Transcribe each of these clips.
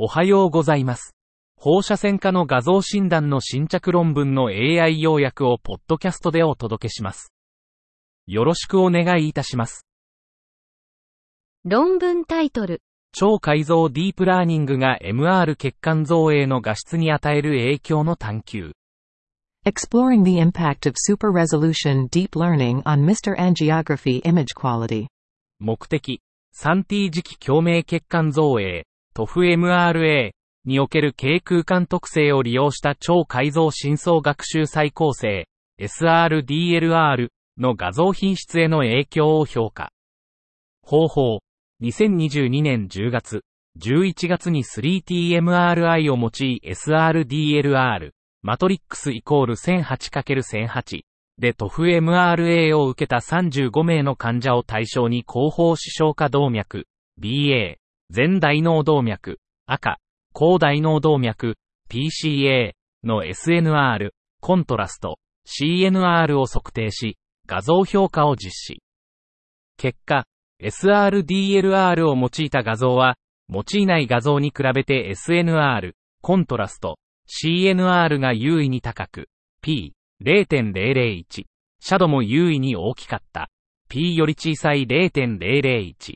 おはようございます。放射線科の画像診断の新着論文の AI 要約をポッドキャストでお届けします。よろしくお願いいたします。論文タイトル、超解像ディープラーニングが MR 血管造影の画質に与える影響の探求。Exploring the impact of super resolution deep learning on Mr. Angiography image quality. 目的、3T 磁気共鳴血管造影、TOF-MRA における軽空間特性を利用した超解像深層学習再構成、SRDLR の画像品質への影響を評価。方法、2022年10月、11月に 3TMRI を用い SRDLR、マトリックスイコール 1008×1008 で TOF-MRA を受けた35名の患者を対象に後方視床下動脈、BA、全大脳動脈、赤、高大脳動脈、PCA の SNR、コントラスト、CNR を測定し、画像評価を実施。結果、SRDLR を用いた画像は、用いない画像に比べて SNR、コントラスト、CNR が優位に高く、P0.001、シャドも優位に大きかった。P より小さい0.001。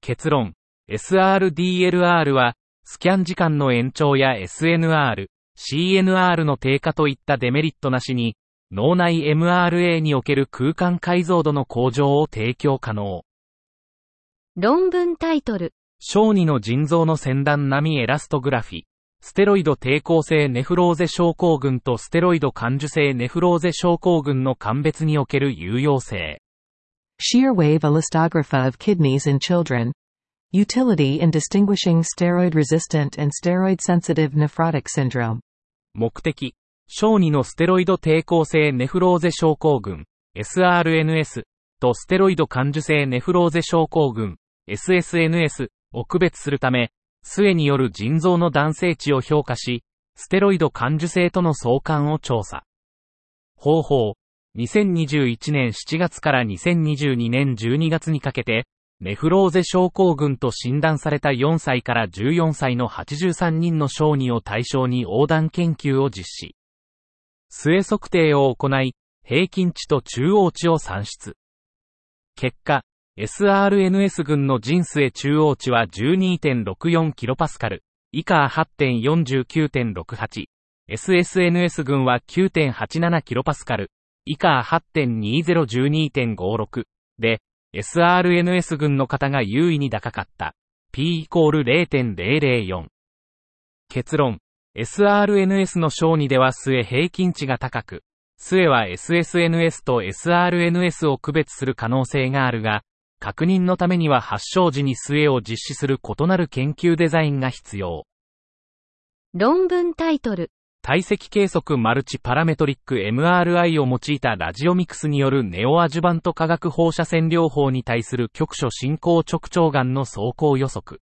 結論、SRDLR は、スキャン時間の延長や SNR、CNR の低下といったデメリットなしに、脳内 MRA における空間解像度の向上を提供可能。論文タイトル、小児の腎臓の先端並みエラストグラフィ。ステロイド抵抗性ネフローゼ症候群とステロイド感受性ネフローゼ症候群の鑑別における有用性。Shear wave elastography of kidneys in children. Utility in distinguishing steroid resistant and steroid sensitive nephrotic syndrome. 目的、小児のステロイド抵抗性ネフローゼ症候群、SRNS とステロイド感受性ネフローゼ症候群、SSNS を区別するため、末による腎臓の男性値を評価し、ステロイド感受性との相関を調査。方法、2021年7月から2022年12月にかけて、ネフローゼ症候群と診断された4歳から14歳の83人の小児を対象に横断研究を実施。末測定を行い、平均値と中央値を算出。結果、SRNS 群の腎末中央値は 12.64kPa、以下8.49.68。SSNS 群は 9.87kPa、以下8.2012.56。で、SRNS 群の方が優位に高かった。P イコール0.004。結論。SRNS の小児では末平均値が高く、末は SSNS と SRNS を区別する可能性があるが、確認のためには発症時に末を実施する異なる研究デザインが必要。論文タイトル、体積計測マルチパラメトリック MRI を用いたラジオミクスによるネオアジュバント化学放射線療法に対する局所進行直腸がんの走行予測。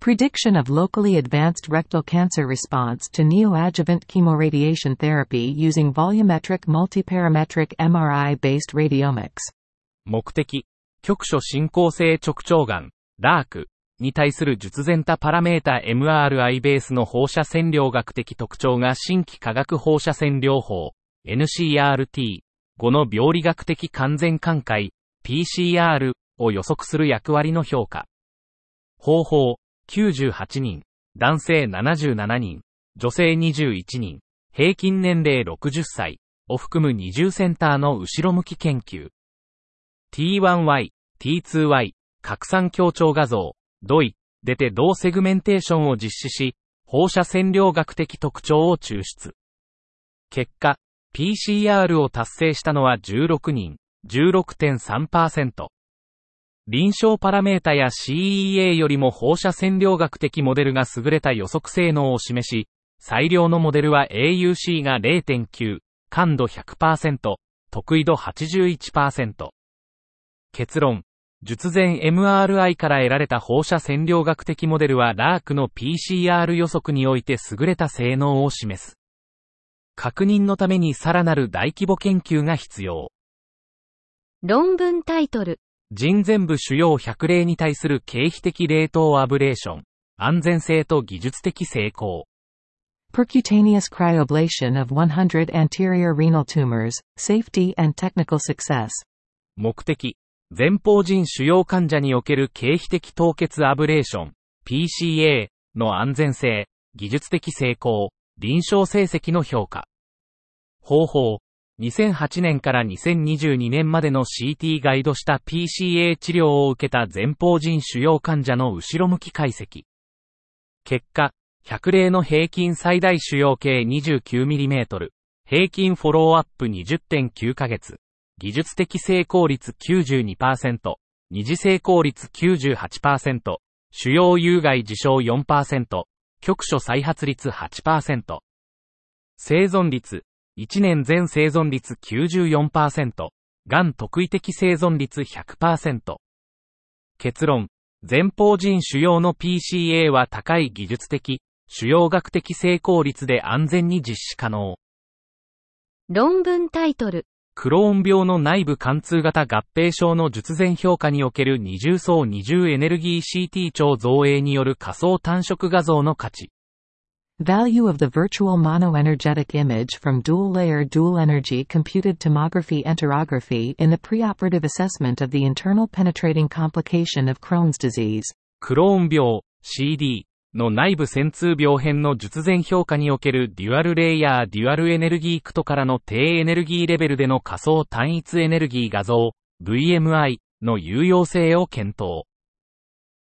Prediction of locally advanced rectal cancer response to neoadjuvant chemoradiation therapy using volumetric multiparametric MRI-based radiomics. 目的、局所進行性直腸がん、LARC に対する術前多パラメータ MRI ベースの放射線量学的特徴が新規化学放射線療法、NCRT、5の病理学的完全寛解、PCR を予測する役割の評価。方法、98人、男性77人、女性21人、平均年齢60歳を含む20センターの後ろ向き研究。T1Y、T2Y、拡散強調画像、DOI、出て同セグメンテーションを実施し、放射線量学的特徴を抽出。結果、PCR を達成したのは16人、16.3%。臨床パラメータや CEA よりも放射線量学的モデルが優れた予測性能を示し、最良のモデルは AUC が0.9、感度100%、得意度81%。結論。術前 MRI から得られた放射線量学的モデルは LARC の PCR 予測において優れた性能を示す。確認のためにさらなる大規模研究が必要。論文タイトル、腎全部主要100例に対する経皮的冷凍アブレーション。安全性と技術的成功。Percutaneous cryoablation of 100 anterior renal tumors, safety and technical success. 目的、前方人主要患者における経費的凍結アブレーション、PCA の安全性、技術的成功、臨床成績の評価。方法、2008年から2022年までの CT ガイドした PCA 治療を受けた前方人主要患者の後ろ向き解析。結果、100例の平均最大主要径 29mm、平均フォローアップ20.9ヶ月、技術的成功率92%、二次成功率98%、主要有害事象4%、局所再発率8%。生存率、1年全生存率94%、がん特異的生存率100%。結論、前方人主要の PCA は高い技術的、主要学的成功率で安全に実施可能。論文タイトル。クローン病の内部貫通型合併症の術前評価における二重層二重エネルギー CT 超造影による仮想単色画像の価値。Value of the virtual monoenergetic image from dual layer dual energy computed tomography enterography in the preoperative assessment of the internal penetrating complication of Crohn's disease. クローン病 CD の内部線通病変の術前評価におけるデュアルレイヤーデュアルエネルギークトからの低エネルギーレベルでの仮想単一エネルギー画像 VMI の有用性を検討。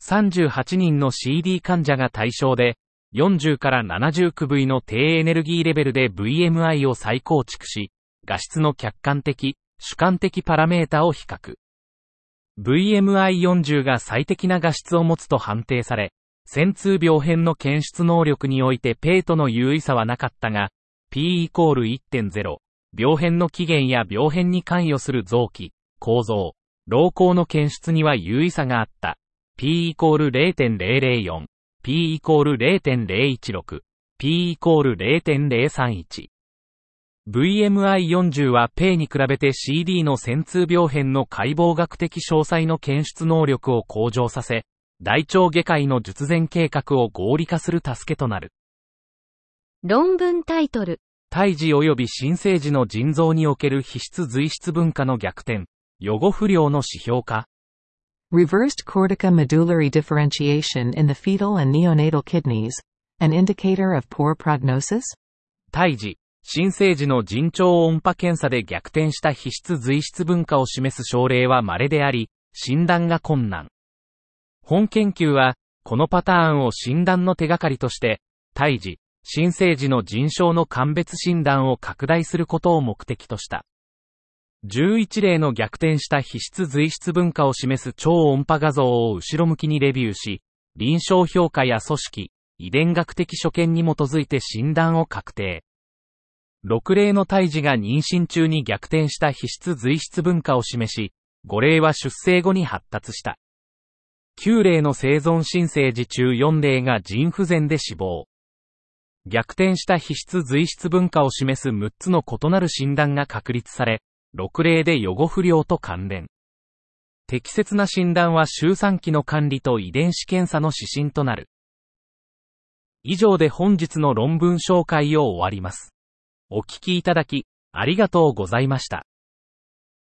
38人の CD 患者が対象で、40から70区部位の低エネルギーレベルで VMI を再構築し、画質の客観的、主観的パラメータを比較。VMI40 が最適な画質を持つと判定され、線通病変の検出能力においてペイトの優位さはなかったが、P イコール1.0、病変の起源や病変に関与する臓器、構造、老行の検出には優位さがあった。P イコール0.004、P イコール0.016、P イコール0.031。VMI40 はペイに比べて CD の線通病変の解剖学的詳細の検出能力を向上させ、大腸外科医の術前計画を合理化する助けとなる。論文タイトル。胎児及び新生児の腎臓における皮質随質分化の逆転、予後不良の指標化。Reversed cortica medullary differentiation in the fetal and neonatal kidneys. An indicator of poor prognosis? 胎児、新生児の腎腸音波検査で逆転した皮質随質分化を示す症例は稀であり、診断が困難。本研究は、このパターンを診断の手がかりとして、胎児、新生児の腎症の鑑別診断を拡大することを目的とした。11例の逆転した皮質随質分化を示す超音波画像を後ろ向きにレビューし、臨床評価や組織、遺伝学的所見に基づいて診断を確定。6例の胎児が妊娠中に逆転した皮質随質分化を示し、5例は出生後に発達した。9例の生存新生児中4例が腎不全で死亡。逆転した皮質随質分化を示す6つの異なる診断が確立され、6例で予後不良と関連。適切な診断は周産期の管理と遺伝子検査の指針となる。以上で本日の論文紹介を終わります。お聞きいただき、ありがとうございました。